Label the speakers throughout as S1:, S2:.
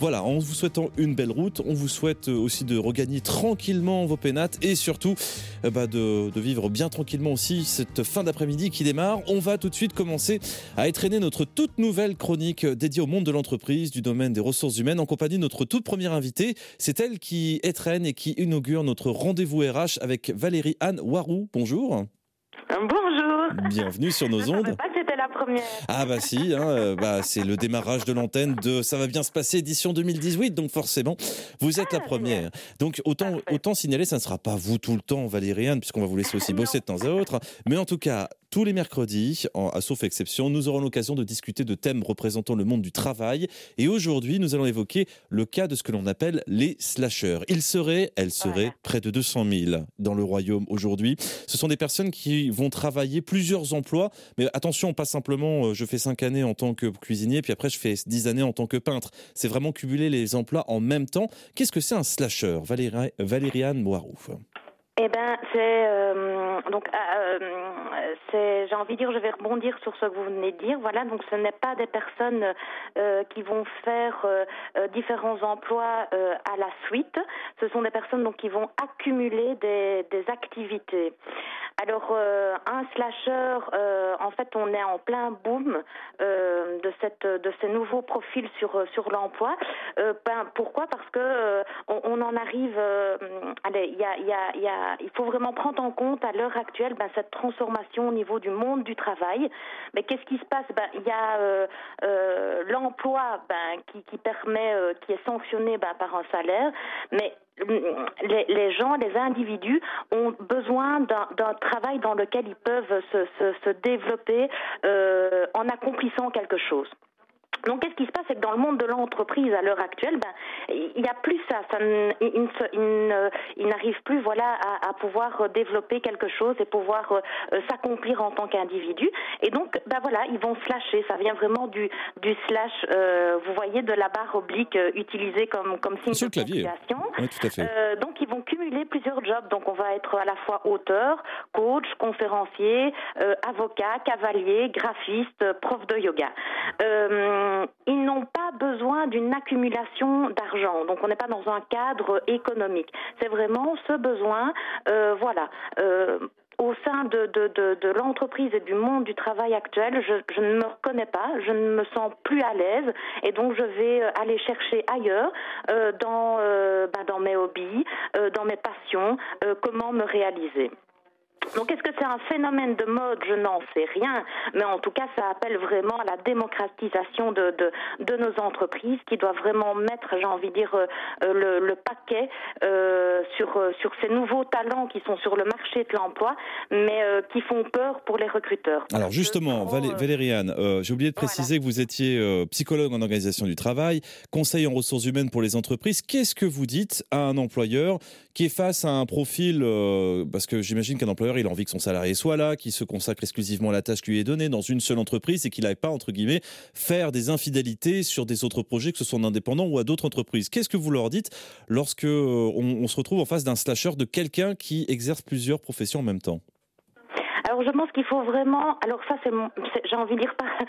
S1: Voilà, en vous souhaitant une belle route, on vous souhaite aussi de regagner tranquillement vos pénates et surtout bah, de, de, vivre bien tranquillement aussi cette fin d'après-midi qui démarre. On va tout de suite commencer à étraîner notre toute nouvelle chronique dédiée au monde de l'entreprise, du domaine des ressources humaines, en compagnie de notre toute première invitée. C'est elle qui étraîne et qui inaugure notre rendez-vous RH avec Valérie Anne Warou. Bonjour.
S2: Bonjour.
S1: Bienvenue sur nos ondes.
S2: Pas la première.
S1: Ah bah si, hein, euh, bah, c'est le démarrage de l'antenne de Ça va bien se passer édition 2018, donc forcément, vous êtes
S2: Ah,
S1: la première. Donc autant, autant signaler, ça ne sera pas vous tout le temps, Valérie Anne, puisqu'on va vous laisser aussi bosser de temps à autre. Mais en tout cas, tous les mercredis, en, à sauf exception, nous aurons l'occasion de discuter de thèmes représentant le monde du travail. Et aujourd'hui, nous allons évoquer le cas de ce que l'on appelle les slasheurs. Ils seraient, elles seraient
S2: Voilà.
S1: près de 200 000 dans le royaume aujourd'hui. Ce sont des personnes qui vont travailler plusieurs emplois. Mais attention, pas simplement euh, je fais 5 années en tant que cuisinier, puis après je fais 10 années en tant que peintre. C'est vraiment cumuler les emplois en même temps. Qu'est-ce que c'est un slasher Valérie, Valériane Moirouf?
S2: Eh ben, c'est euh, donc, euh, c'est, j'ai envie de dire, je vais rebondir sur ce que vous venez de dire. Voilà, donc ce n'est pas des personnes euh, qui vont faire euh, euh, différents emplois euh, à la suite. Ce sont des personnes donc qui vont accumuler des, des activités. Alors, euh, un slasher, euh, en fait, on est en plein boom euh, de cette de ces nouveaux profils sur sur l'emploi. Euh, ben, pourquoi? Parce que euh, on, on en arrive. euh, allez, il y a, y a, y a, il faut vraiment prendre en compte à l'heure actuelle ben, cette transformation au niveau du monde du travail. Mais qu'est-ce qui se passe? Ben, il y a euh, euh, l'emploi ben, qui, qui permet, euh, qui est sanctionné ben, par un salaire, mais les, gens, les individus ont besoin d'un travail dans lequel ils peuvent se, se, se développer euh, en accomplissant quelque chose. Donc, qu'est-ce qui se passe C'est que dans le monde de l'entreprise à l'heure actuelle, ben, il n'y a plus ça. ça il, n'arrive plus, voilà, à, à pouvoir euh, développer quelque chose et pouvoir euh, euh, s'accomplir en tant qu'individu. Et donc, ben voilà, ils vont slasher. Ça vient vraiment du du slash. euh, vous voyez de la barre oblique euh, utilisée comme comme signe
S1: Sur
S2: de ponctuation.
S1: Oui, tout à fait.
S2: Euh, donc ils vont cumuler plusieurs jobs. Donc on va être à la fois auteur, coach, conférencier, euh, avocat, cavalier, graphiste, prof de yoga. Euh, ils n'ont pas besoin d'une accumulation d'argent. Donc on n'est pas dans un cadre économique. C'est vraiment ce besoin, euh, voilà. Euh, au sein de, de, de, l'entreprise et du monde du travail actuel, je, ne me reconnais pas, je ne me sens plus à l'aise et donc je vais euh, aller chercher ailleurs euh, dans, euh, bah, dans mes hobbies, euh, dans mes passions, euh, comment me réaliser. Donc est-ce que c'est un phénomène de mode? Je n'en sais rien, mais en tout cas ça appelle vraiment à la démocratisation de, de, de nos entreprises qui doivent vraiment mettre, j'ai envie de dire, euh, euh, le, le paquet euh, sur, sur ces nouveaux talents qui sont sur le marché de l'emploi, mais euh, qui font peur pour les recruteurs.
S1: Alors justement,
S2: Trop,
S1: Valé- Valériane, euh, j'ai oublié de préciser que vous étiez euh, psychologue en organisation du travail, conseiller en ressources humaines pour les entreprises. Qu'est-ce que vous dites à un employeur qui est face à un profil, euh, parce que j'imagine qu'un employeur, il a envie que son salarié soit là, qu'il se consacre exclusivement à la tâche qui lui est donnée dans une seule entreprise et qu'il n'aille pas, entre guillemets, faire des infidélités sur des autres projets, que ce soit en indépendant ou à d'autres entreprises. Qu'est-ce que vous leur dites lorsque euh, on se retrouve en face d'un slasher, de quelqu'un qui exerce plusieurs professions en même temps?
S2: Alors je pense qu'il faut vraiment. Alors ça c'est, j'ai envie de dire pas.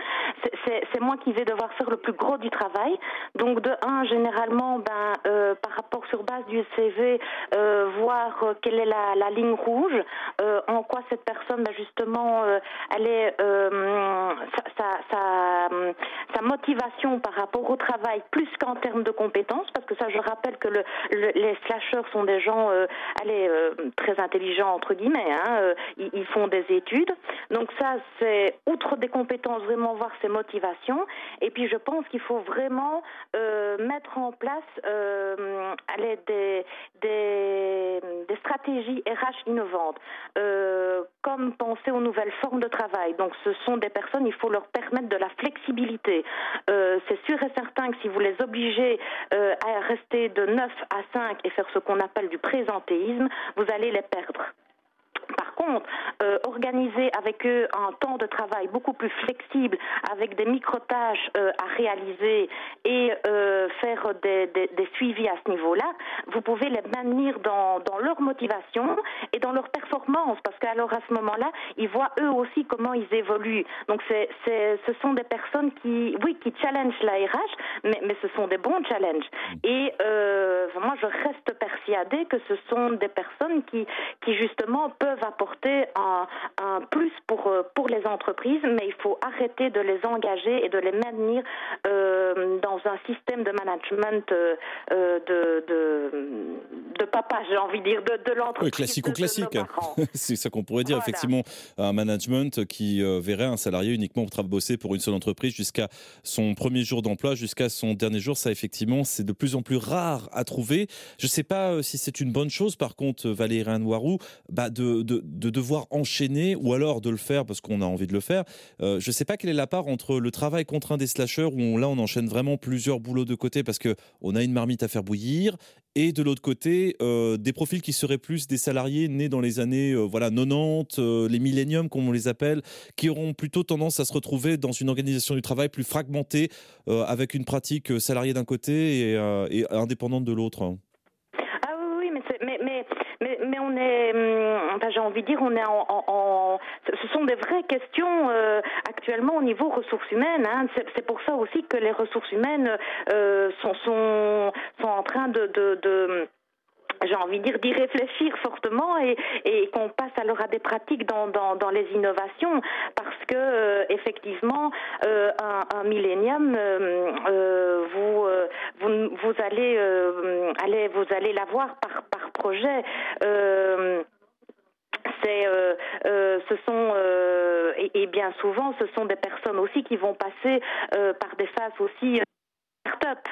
S2: C'est, moi qui vais devoir faire le plus gros du travail. Donc de un généralement ben euh, par rapport sur base du CV euh, voir euh, quelle est la, ligne rouge, en quoi cette personne ben, justement elle est sa, motivation par rapport au travail plus qu'en termes de compétences parce que ça je rappelle que le, le- les slasheurs sont des gens allez très intelligents entre guillemets hein, ils, ils font des donc ça c'est outre des compétences vraiment voir ses motivations. Et puis je pense qu'il faut vraiment euh, mettre en place euh, des, stratégies RH innovantes euh, comme penser aux nouvelles formes de travail. Donc ce sont des personnes il faut leur permettre de la flexibilité. C'est sûr et certain que si vous les obligez à rester de 9 à 5 et faire ce qu'on appelle du présentéisme, vous allez les perdre. Par contre, euh, organiser avec eux un temps de travail beaucoup plus flexible, avec des micro-tâches euh, à réaliser et euh, faire des, des, des, suivis à ce niveau-là, vous pouvez les maintenir dans, dans leur motivation et dans leur performance, parce qu'alors à ce moment-là, ils voient eux aussi comment ils évoluent. Donc c'est, c'est, ce sont des personnes qui, oui, qui challengent la RH, mais, mais ce sont des bons challenges. Et euh, moi, je reste persuadée que ce sont des personnes qui, qui justement peuvent apporter un, un plus pour, euh, pour les entreprises, mais il faut arrêter de les engager et de les maintenir euh, dans un système de management euh, euh de, de, de, papa, j'ai envie de dire, de, de l'entreprise. Oui,
S1: classique ou classique. C'est ça qu'on pourrait dire, voilà. effectivement, un management qui euh, verrait un salarié uniquement pour bosser pour une seule entreprise jusqu'à son premier jour d'emploi, jusqu'à son dernier jour. Ça, effectivement, c'est de plus en plus rare à trouver. Je ne sais pas si c'est une bonne chose, par contre, Valérie Noiroux, bah de, de, de, devoir enchaîner ou alors de le faire parce qu'on a envie de le faire. Euh, je ne sais pas quelle est la part entre le travail contraint des slashers où on, là on enchaîne vraiment plusieurs boulots de côté parce que on a une marmite à faire bouillir et de l'autre côté euh, des profils qui seraient plus des salariés nés dans les années euh, voilà 90 euh, les milléniums comme on les appelle qui auront plutôt tendance à se retrouver dans une organisation du travail plus fragmentée avec une pratique salariée d'un côté et indépendante de l'autre
S2: mais on est, hum, enfin, j'ai envie de dire, on est en, en, en, ce sont des vraies questions euh, actuellement au niveau ressources humaines. Hein. C'est pour ça aussi que les ressources humaines euh, sont, sont, sont en train de, de, de j'ai envie de dire d'y réfléchir fortement et, et qu'on passe alors à des pratiques dans, dans, dans les innovations parce que euh, effectivement euh, un, un millénium euh, euh vous, euh, vous vous allez euh, allez vous allez l'avoir par par projet c'est euh, euh, ce sont euh, et, et, bien souvent ce sont des personnes aussi qui vont passer par des phases aussi start-up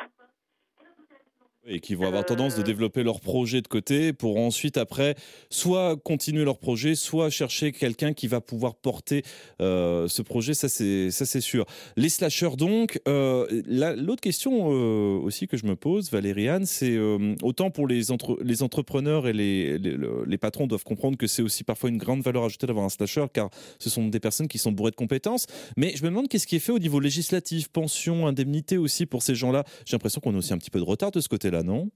S1: et qui vont avoir tendance de développer leur projet de côté pour ensuite après soit continuer leur projet, soit chercher quelqu'un qui va pouvoir porter euh, ce projet. Ça c'est ça c'est sûr. Les slashers donc. Euh, L'autre question euh, aussi que je me pose, Valériane, c'est euh, autant pour les entre les entrepreneurs et les les, les patrons doivent comprendre que c'est aussi parfois une grande valeur ajoutée d'avoir un slasher car ce sont des personnes qui sont bourrées de compétences. Mais je me demande qu'est-ce qui est fait au niveau législatif, pension, indemnité aussi pour ces gens-là. J'ai l'impression qu'on a aussi un petit peu de retard de ce côté-là non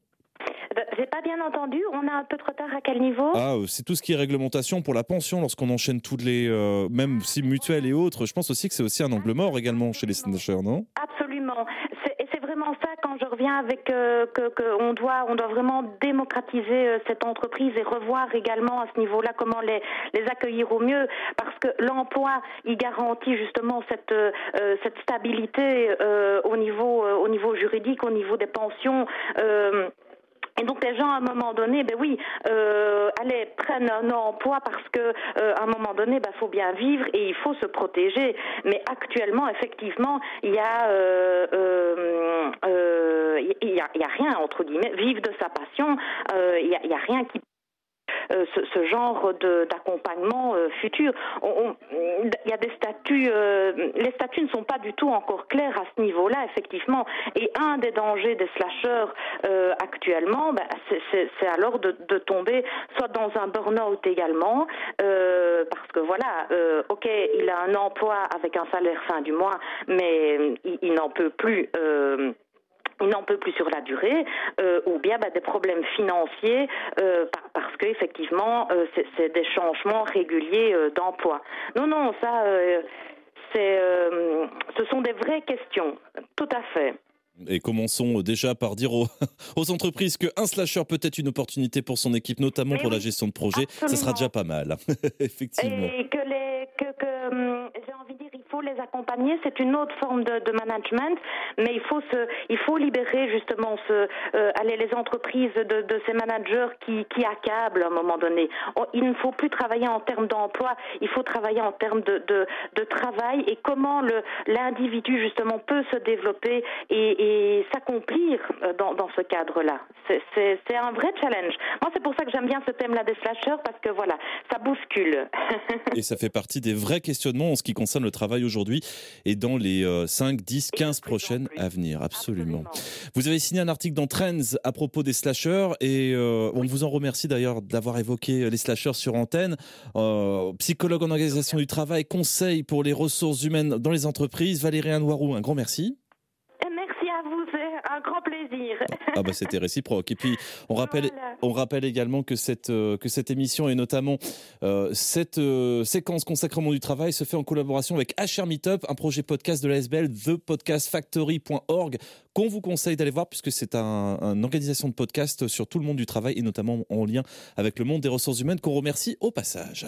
S2: J'ai pas bien entendu. On a un peu de retard à quel niveau?
S1: Ah, euh, c'est tout ce qui est réglementation pour la pension lorsqu'on enchaîne toutes les, euh, même si mutuelles et autres. Je pense aussi que c'est aussi un angle mort également chez les snatchers, non?
S2: Absolument. Vraiment ça quand je reviens avec euh, que, que on doit on doit vraiment démocratiser euh, cette entreprise et revoir également à ce niveau-là comment les les accueillir au mieux. Parce que l'emploi il garantit justement cette euh, cette stabilité euh, au niveau euh, au niveau juridique au niveau des pensions euh, et donc les gens à un moment donné, ben oui, euh, allez prennent un emploi parce que euh, à un moment donné, ben faut bien vivre et il faut se protéger. Mais actuellement, effectivement, il y a euh, euh, euh il y a, y a rien entre guillemets, vivre de sa passion, euh, il y a, il y a rien qui ce, ce, genre d'accompagnement euh, futur. Il y a des statuts, euh, les statuts ne sont pas du tout encore clairs à ce niveau-là, effectivement. Et un des dangers des slashers euh, actuellement, ben, c'est alors de, tomber soit dans un burn-out également, euh, parce que voilà, ok, il a un emploi avec un salaire fin du mois, mais il, n'en peut plus il n'en peut plus sur la durée, euh, ou bien bah, des problèmes financiers euh, parce que effectivement euh, c'est des changements réguliers euh, d'emploi. Non, non, ça, euh, c'est, ce sont des vraies questions, tout à fait.
S1: Et commençons déjà par dire aux, aux entreprises qu'un slasher peut être une opportunité pour son équipe, notamment Mais pour oui, la gestion de projet. Absolument. Ça sera déjà pas mal, effectivement.
S2: Et que les, que, hum, j'ai envie de dire, il faut les accompagner. C'est une autre forme de, management, mais il faut se, il faut libérer justement ce, euh, aller les entreprises de, ces managers qui, accablent à un moment donné. On, il ne faut plus travailler en termes d'emploi, il faut travailler en termes de, de, travail et comment l'individu justement peut se développer et, et s'accomplir euh, dans, dans ce cadre-là. C'est un vrai challenge. Moi, c'est pour ça que j'aime bien ce thème-là des slashers parce que voilà, ça bouscule.
S1: et ça fait partie des vrais questionnements en ce qui concerne le travail aujourd'hui et dans les 5, 10, 15 prochaines à venir. Absolument. Vous avez signé un article dans Trends à propos des slashers et on vous en remercie d'ailleurs d'avoir évoqué les slashers sur antenne. psychologue en organisation du travail, conseil pour les ressources humaines dans les entreprises. Valérie Anouarou, un grand merci
S2: un grand plaisir.
S1: Ah bah c'était réciproque. Et puis on rappelle, on rappelle également que cette euh, que cette émission et notamment euh, cette euh, séquence consacrée au monde du travail se fait en collaboration avec HR Meetup, un projet podcast de la SBL, thepodcastfactory.org qu'on vous conseille d'aller voir puisque c'est un, une organisation de podcast sur tout le monde du travail et notamment en lien avec le monde des ressources humaines qu'on remercie au passage.